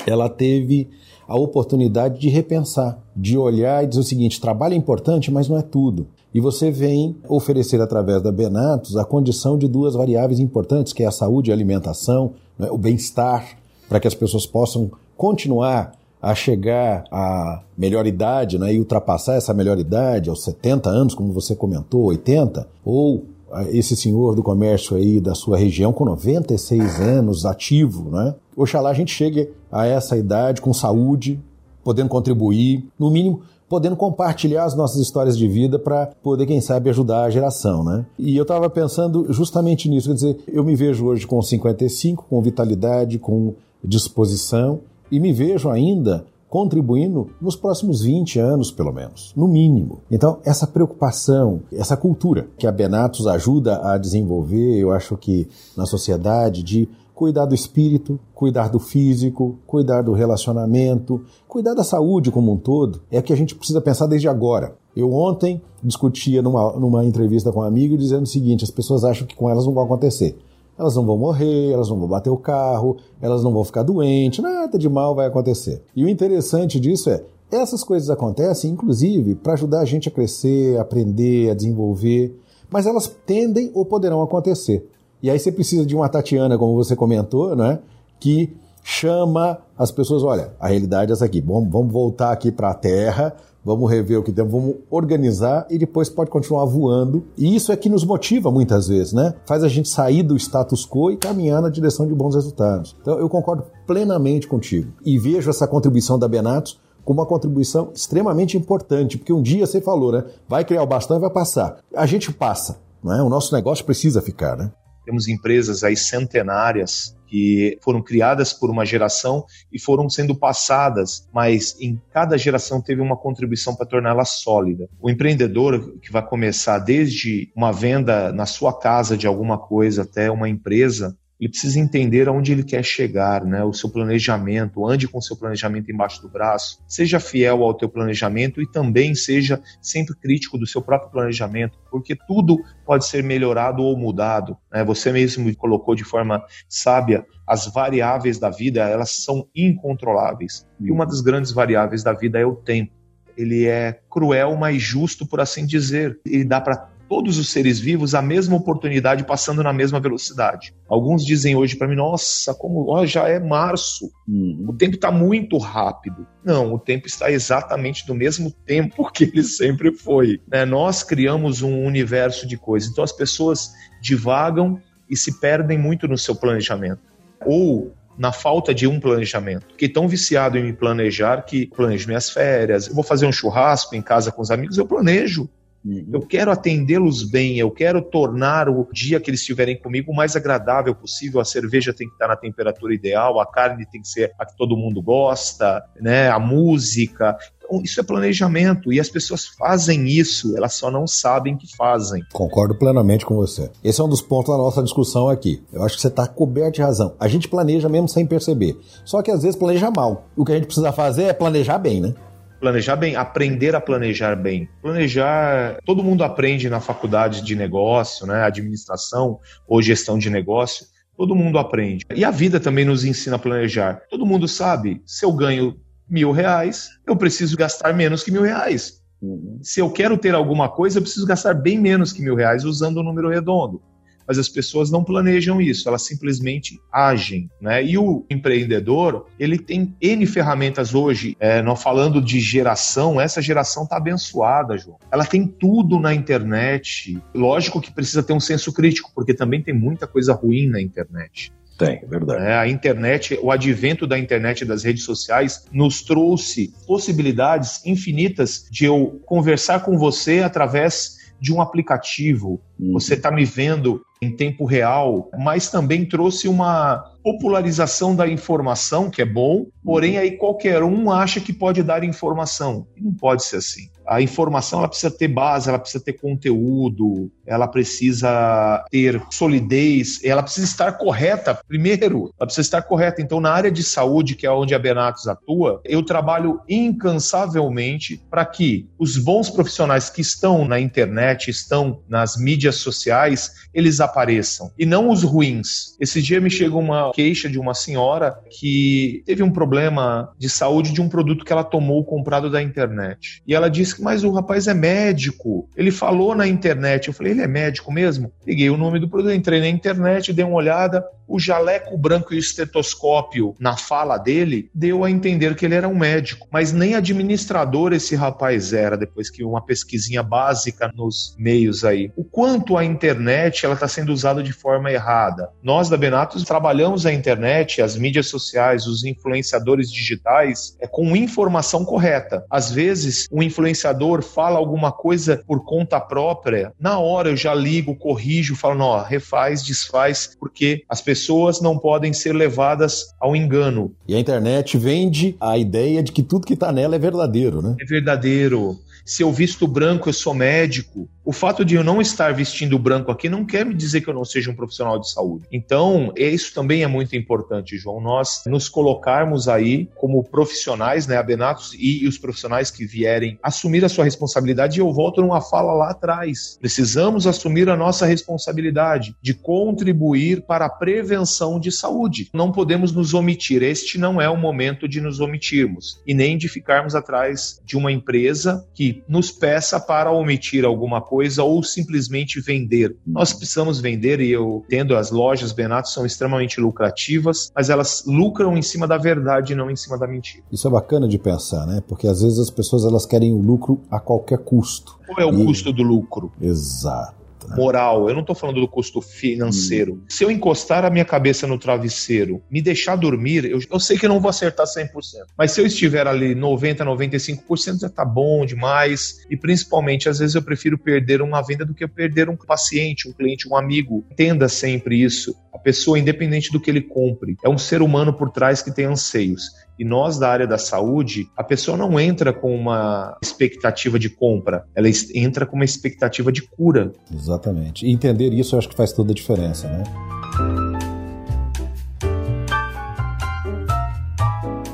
ela teve a oportunidade de repensar, de olhar e dizer o seguinte: trabalho é importante, mas não é tudo. E você vem oferecer através da Benatos a condição de duas variáveis importantes, que é a saúde e a alimentação, é? o bem-estar, para que as pessoas possam continuar a chegar à melhor idade né, e ultrapassar essa melhor idade aos 70 anos, como você comentou, 80, ou esse senhor do comércio aí da sua região com 96 anos, ativo, né? Oxalá a gente chegue a essa idade com saúde, podendo contribuir, no mínimo podendo compartilhar as nossas histórias de vida para poder, quem sabe, ajudar a geração, né? E eu estava pensando justamente nisso, quer dizer, eu me vejo hoje com 55, com vitalidade, com disposição, e me vejo ainda contribuindo nos próximos 20 anos, pelo menos, no mínimo. Então, essa preocupação, essa cultura que a Benatos ajuda a desenvolver, eu acho que na sociedade, de cuidar do espírito, cuidar do físico, cuidar do relacionamento, cuidar da saúde como um todo, é o que a gente precisa pensar desde agora. Eu ontem discutia numa, numa entrevista com um amigo dizendo o seguinte: as pessoas acham que com elas não vai acontecer elas não vão morrer, elas não vão bater o carro, elas não vão ficar doentes, nada de mal vai acontecer. E o interessante disso é, essas coisas acontecem, inclusive, para ajudar a gente a crescer, a aprender, a desenvolver, mas elas tendem ou poderão acontecer. E aí você precisa de uma Tatiana, como você comentou, né, que chama as pessoas, olha, a realidade é essa aqui, vamos, vamos voltar aqui para a Terra, vamos rever o que temos, vamos organizar e depois pode continuar voando. E isso é que nos motiva muitas vezes, né? Faz a gente sair do status quo e caminhar na direção de bons resultados. Então eu concordo plenamente contigo e vejo essa contribuição da Benatos como uma contribuição extremamente importante, porque um dia você falou, né? Vai criar o bastão e vai passar. A gente passa, não é? O nosso negócio precisa ficar, né? Temos empresas aí centenárias que foram criadas por uma geração e foram sendo passadas, mas em cada geração teve uma contribuição para torná-la sólida. O empreendedor que vai começar desde uma venda na sua casa de alguma coisa até uma empresa, ele precisa entender aonde ele quer chegar, né? O seu planejamento, ande com o seu planejamento embaixo do braço, seja fiel ao teu planejamento e também seja sempre crítico do seu próprio planejamento, porque tudo pode ser melhorado ou mudado. Né? Você mesmo colocou de forma sábia as variáveis da vida, elas são incontroláveis. E uma das grandes variáveis da vida é o tempo. Ele é cruel, mas justo, por assim dizer. Ele dá para todos os seres vivos a mesma oportunidade passando na mesma velocidade. Alguns dizem hoje para mim, nossa, como ó, já é março, uhum. o tempo está muito rápido. Não, o tempo está exatamente do mesmo tempo [laughs] que ele sempre foi. Né? Nós criamos um universo de coisas, então as pessoas divagam e se perdem muito no seu planejamento. Ou na falta de um planejamento. Fiquei tão viciado em me planejar que planejo minhas férias, eu vou fazer um churrasco em casa com os amigos, eu planejo. Uhum. Eu quero atendê-los bem, eu quero tornar o dia que eles estiverem comigo o mais agradável possível. A cerveja tem que estar na temperatura ideal, a carne tem que ser a que todo mundo gosta, né? a música. Então, isso é planejamento e as pessoas fazem isso, elas só não sabem que fazem. Concordo plenamente com você. Esse é um dos pontos da nossa discussão aqui. Eu acho que você está coberto de razão. A gente planeja mesmo sem perceber. Só que às vezes planeja mal. O que a gente precisa fazer é planejar bem, né? Planejar bem, aprender a planejar bem. Planejar, todo mundo aprende na faculdade de negócio, né, administração ou gestão de negócio. Todo mundo aprende. E a vida também nos ensina a planejar. Todo mundo sabe, se eu ganho mil reais, eu preciso gastar menos que mil reais. Uhum. Se eu quero ter alguma coisa, eu preciso gastar bem menos que mil reais usando o um número redondo mas as pessoas não planejam isso, elas simplesmente agem, né? E o empreendedor, ele tem N ferramentas hoje, é, nós falando de geração, essa geração está abençoada, João. Ela tem tudo na internet. Lógico que precisa ter um senso crítico, porque também tem muita coisa ruim na internet. Tem, é verdade. É, a internet, o advento da internet e das redes sociais nos trouxe possibilidades infinitas de eu conversar com você através de um aplicativo. Uhum. Você está me vendo em tempo real, mas também trouxe uma popularização da informação, que é bom, porém uhum. aí qualquer um acha que pode dar informação. E não pode ser assim a informação ela precisa ter base, ela precisa ter conteúdo, ela precisa ter solidez, ela precisa estar correta primeiro, ela precisa estar correta. Então, na área de saúde, que é onde a Benatos atua, eu trabalho incansavelmente para que os bons profissionais que estão na internet, estão nas mídias sociais, eles apareçam e não os ruins. Esse dia me chegou uma queixa de uma senhora que teve um problema de saúde de um produto que ela tomou comprado da internet. E ela disse mas o rapaz é médico. Ele falou na internet. Eu falei, ele é médico mesmo? Peguei o nome do produto, entrei na internet, dei uma olhada. O jaleco branco e o estetoscópio na fala dele deu a entender que ele era um médico. Mas nem administrador esse rapaz era, depois que uma pesquisinha básica nos meios aí. O quanto a internet ela está sendo usada de forma errada. Nós da Benatos trabalhamos a internet, as mídias sociais, os influenciadores digitais é com informação correta. Às vezes, um influenciador influenciador fala alguma coisa por conta própria, na hora eu já ligo, corrijo, falo, não, refaz, desfaz, porque as pessoas não podem ser levadas ao engano. E a internet vende a ideia de que tudo que está nela é verdadeiro, né? É verdadeiro se eu visto branco, eu sou médico. O fato de eu não estar vestindo branco aqui não quer me dizer que eu não seja um profissional de saúde. Então, isso também é muito importante, João. Nós nos colocarmos aí como profissionais, né, abenatos e os profissionais que vierem assumir a sua responsabilidade. E eu volto numa fala lá atrás. Precisamos assumir a nossa responsabilidade de contribuir para a prevenção de saúde. Não podemos nos omitir. Este não é o momento de nos omitirmos e nem de ficarmos atrás de uma empresa que nos peça para omitir alguma coisa ou simplesmente vender. Nós precisamos vender e eu entendo as lojas Benato são extremamente lucrativas, mas elas lucram em cima da verdade e não em cima da mentira. Isso é bacana de pensar, né? Porque às vezes as pessoas elas querem o lucro a qualquer custo. Qual é o e... custo do lucro? Exato moral, eu não estou falando do custo financeiro. Hum. Se eu encostar a minha cabeça no travesseiro, me deixar dormir, eu, eu sei que eu não vou acertar 100%. Mas se eu estiver ali 90, 95%, já está bom demais. E principalmente, às vezes eu prefiro perder uma venda do que perder um paciente, um cliente, um amigo. Entenda sempre isso. A pessoa, independente do que ele compre, é um ser humano por trás que tem anseios. E nós, da área da saúde, a pessoa não entra com uma expectativa de compra, ela entra com uma expectativa de cura. Exatamente. E entender isso eu acho que faz toda a diferença, né?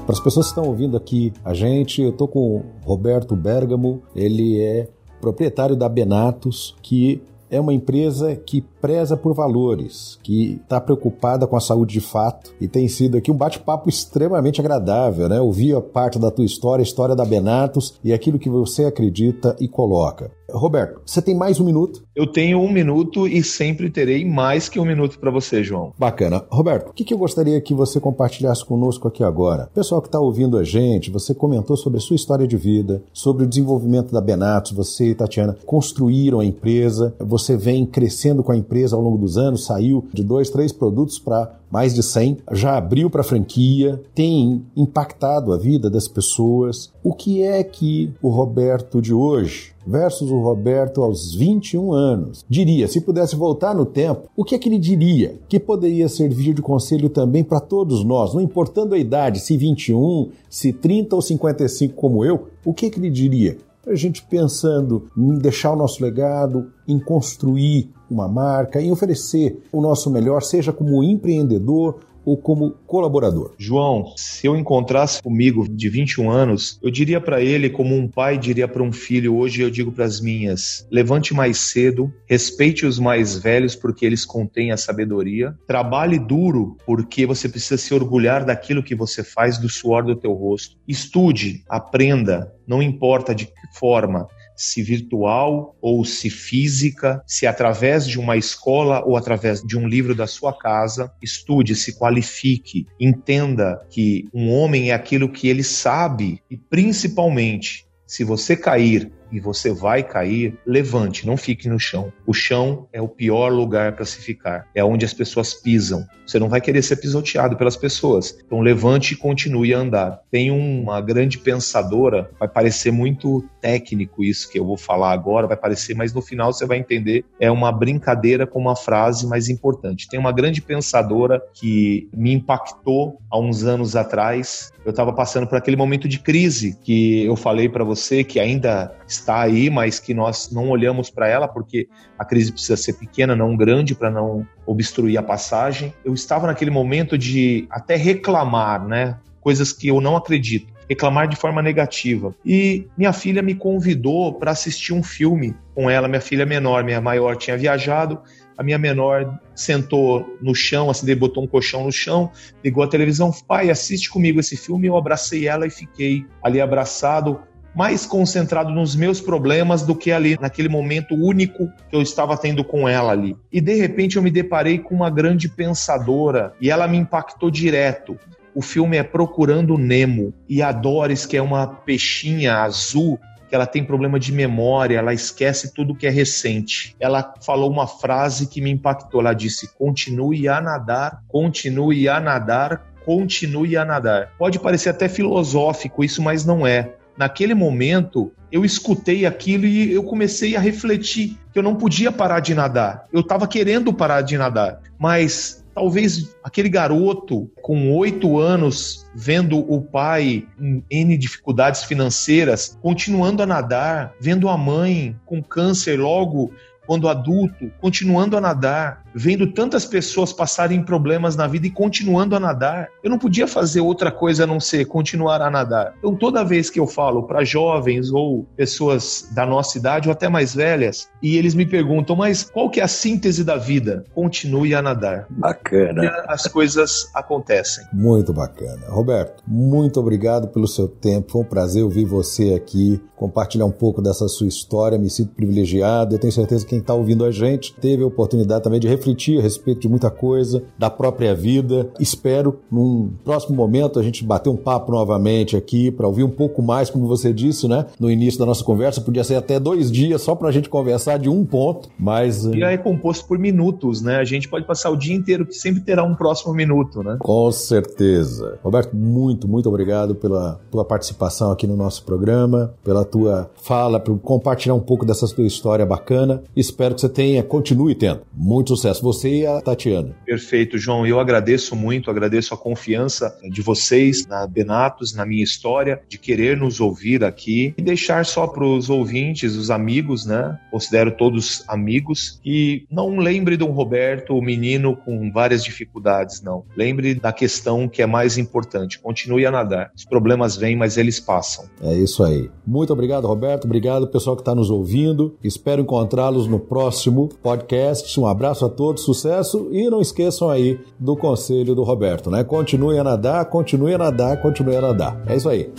Para as pessoas que estão ouvindo aqui a gente, eu estou com o Roberto Bergamo, ele é proprietário da Benatos, que é uma empresa que preza por valores, que está preocupada com a saúde de fato e tem sido aqui um bate-papo extremamente agradável, né? Ouvir a parte da tua história, a história da Benatos e aquilo que você acredita e coloca. Roberto, você tem mais um minuto? Eu tenho um minuto e sempre terei mais que um minuto para você, João. Bacana. Roberto, o que, que eu gostaria que você compartilhasse conosco aqui agora? Pessoal que está ouvindo a gente, você comentou sobre a sua história de vida, sobre o desenvolvimento da Benatos, você e Tatiana construíram a empresa, você vem crescendo com a empresa ao longo dos anos, saiu de dois, três produtos para mais de 100, já abriu para franquia, tem impactado a vida das pessoas. O que é que o Roberto de hoje versus o Roberto aos 21 anos diria, se pudesse voltar no tempo, o que é que ele diria? Que poderia servir de conselho também para todos nós, não importando a idade, se 21, se 30 ou 55 como eu, o que, é que ele diria? A gente pensando em deixar o nosso legado, em construir uma marca, em oferecer o nosso melhor, seja como empreendedor ou como colaborador? João, se eu encontrasse comigo de 21 anos, eu diria para ele, como um pai diria para um filho, hoje eu digo para as minhas: levante mais cedo, respeite os mais velhos porque eles contêm a sabedoria, trabalhe duro porque você precisa se orgulhar daquilo que você faz, do suor do teu rosto. Estude, aprenda, não importa de que forma se virtual ou se física, se através de uma escola ou através de um livro da sua casa, estude, se qualifique, entenda que um homem é aquilo que ele sabe e principalmente, se você cair, e você vai cair, levante, não fique no chão. O chão é o pior lugar para se ficar, é onde as pessoas pisam. Você não vai querer ser pisoteado pelas pessoas. Então levante e continue a andar. Tem uma grande pensadora, vai parecer muito técnico isso que eu vou falar agora, vai parecer, mas no final você vai entender. É uma brincadeira com uma frase mais importante. Tem uma grande pensadora que me impactou há uns anos atrás. Eu estava passando por aquele momento de crise que eu falei para você que ainda aí, mas que nós não olhamos para ela porque a crise precisa ser pequena, não grande, para não obstruir a passagem. Eu estava naquele momento de até reclamar, né? Coisas que eu não acredito reclamar de forma negativa. E minha filha me convidou para assistir um filme com ela. Minha filha menor, minha maior tinha viajado. A minha menor sentou no chão, assim, botou um colchão no chão, ligou a televisão. Pai, assiste comigo esse filme. Eu abracei ela e fiquei ali abraçado mais concentrado nos meus problemas do que ali naquele momento único que eu estava tendo com ela ali. E de repente eu me deparei com uma grande pensadora e ela me impactou direto. O filme é Procurando Nemo e a Doris, que é uma peixinha azul, que ela tem problema de memória, ela esquece tudo que é recente. Ela falou uma frase que me impactou. Ela disse: continue a nadar, continue a nadar, continue a nadar. Pode parecer até filosófico isso, mas não é naquele momento, eu escutei aquilo e eu comecei a refletir que eu não podia parar de nadar. Eu estava querendo parar de nadar, mas talvez aquele garoto com oito anos vendo o pai em N dificuldades financeiras, continuando a nadar, vendo a mãe com câncer logo quando adulto, continuando a nadar, vendo tantas pessoas passarem problemas na vida e continuando a nadar. Eu não podia fazer outra coisa a não ser continuar a nadar. Então, toda vez que eu falo para jovens ou pessoas da nossa idade ou até mais velhas, e eles me perguntam, mas qual que é a síntese da vida? Continue a nadar. Bacana. E as coisas acontecem. Muito bacana. Roberto, muito obrigado pelo seu tempo. Foi um prazer ouvir você aqui, compartilhar um pouco dessa sua história. Me sinto privilegiado. Eu tenho certeza que quem está ouvindo a gente teve a oportunidade também de refletir a respeito de muita coisa, da própria vida. Espero, num próximo momento, a gente bater um papo novamente aqui para ouvir um pouco mais, como você disse, né? No início da nossa conversa, podia ser até dois dias só para a gente conversar de um ponto, mas. E é composto por minutos, né? A gente pode passar o dia inteiro que sempre terá um próximo minuto, né? Com certeza. Roberto, muito, muito obrigado pela tua participação aqui no nosso programa, pela tua fala, por compartilhar um pouco dessa tua história bacana. Espero que você tenha, continue tendo. Muito sucesso. Você e a Tatiana. Perfeito, João. Eu agradeço muito, agradeço a confiança de vocês na Benatos, na minha história, de querer nos ouvir aqui e deixar só para os ouvintes, os amigos, né? Considero todos amigos. E não lembre de um Roberto, o menino com várias dificuldades, não. Lembre da questão que é mais importante. Continue a nadar. Os problemas vêm, mas eles passam. É isso aí. Muito obrigado, Roberto. Obrigado, pessoal que está nos ouvindo. Espero encontrá-los no próximo podcast. Um abraço a todos, sucesso e não esqueçam aí do conselho do Roberto, né? Continue a nadar, continue a nadar, continue a nadar. É isso aí.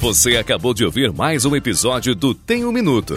Você acabou de ouvir mais um episódio do Tem um Minuto.